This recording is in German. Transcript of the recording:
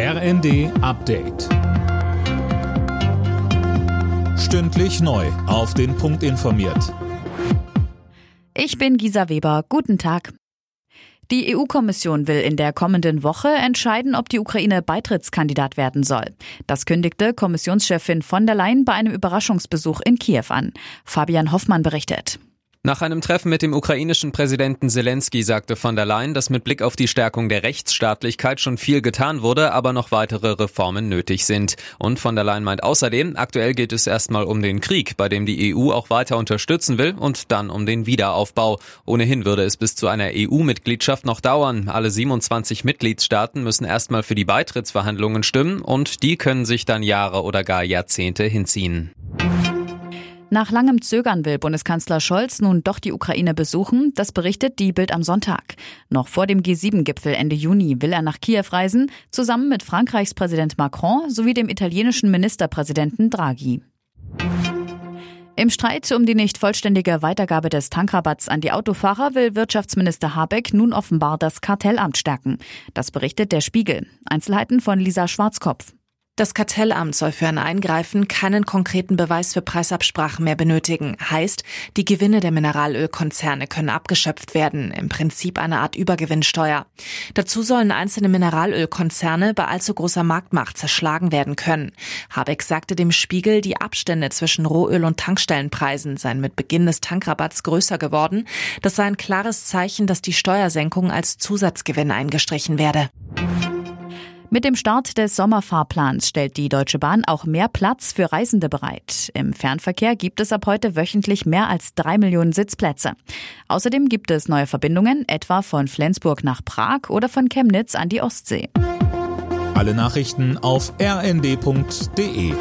RND Update. Stündlich neu. Auf den Punkt informiert. Ich bin Gisa Weber. Guten Tag. Die EU-Kommission will in der kommenden Woche entscheiden, ob die Ukraine Beitrittskandidat werden soll. Das kündigte Kommissionschefin von der Leyen bei einem Überraschungsbesuch in Kiew an. Fabian Hoffmann berichtet. Nach einem Treffen mit dem ukrainischen Präsidenten Zelensky sagte von der Leyen, dass mit Blick auf die Stärkung der Rechtsstaatlichkeit schon viel getan wurde, aber noch weitere Reformen nötig sind. Und von der Leyen meint außerdem, aktuell geht es erstmal um den Krieg, bei dem die EU auch weiter unterstützen will und dann um den Wiederaufbau. Ohnehin würde es bis zu einer EU-Mitgliedschaft noch dauern. Alle 27 Mitgliedstaaten müssen erstmal für die Beitrittsverhandlungen stimmen und die können sich dann Jahre oder gar Jahrzehnte hinziehen. Nach langem Zögern will Bundeskanzler Scholz nun doch die Ukraine besuchen. Das berichtet die Bild am Sonntag. Noch vor dem G7-Gipfel Ende Juni will er nach Kiew reisen, zusammen mit Frankreichs Präsident Macron sowie dem italienischen Ministerpräsidenten Draghi. Im Streit um die nicht vollständige Weitergabe des Tankrabatts an die Autofahrer will Wirtschaftsminister Habeck nun offenbar das Kartellamt stärken. Das berichtet der Spiegel. Einzelheiten von Lisa Schwarzkopf. Das Kartellamt soll für ein Eingreifen keinen konkreten Beweis für Preisabsprachen mehr benötigen. Heißt, die Gewinne der Mineralölkonzerne können abgeschöpft werden. Im Prinzip eine Art Übergewinnsteuer. Dazu sollen einzelne Mineralölkonzerne bei allzu großer Marktmacht zerschlagen werden können. Habeck sagte dem Spiegel, die Abstände zwischen Rohöl- und Tankstellenpreisen seien mit Beginn des Tankrabatts größer geworden. Das sei ein klares Zeichen, dass die Steuersenkung als Zusatzgewinn eingestrichen werde. Mit dem Start des Sommerfahrplans stellt die Deutsche Bahn auch mehr Platz für Reisende bereit. Im Fernverkehr gibt es ab heute wöchentlich mehr als drei Millionen Sitzplätze. Außerdem gibt es neue Verbindungen, etwa von Flensburg nach Prag oder von Chemnitz an die Ostsee. Alle Nachrichten auf rnd.de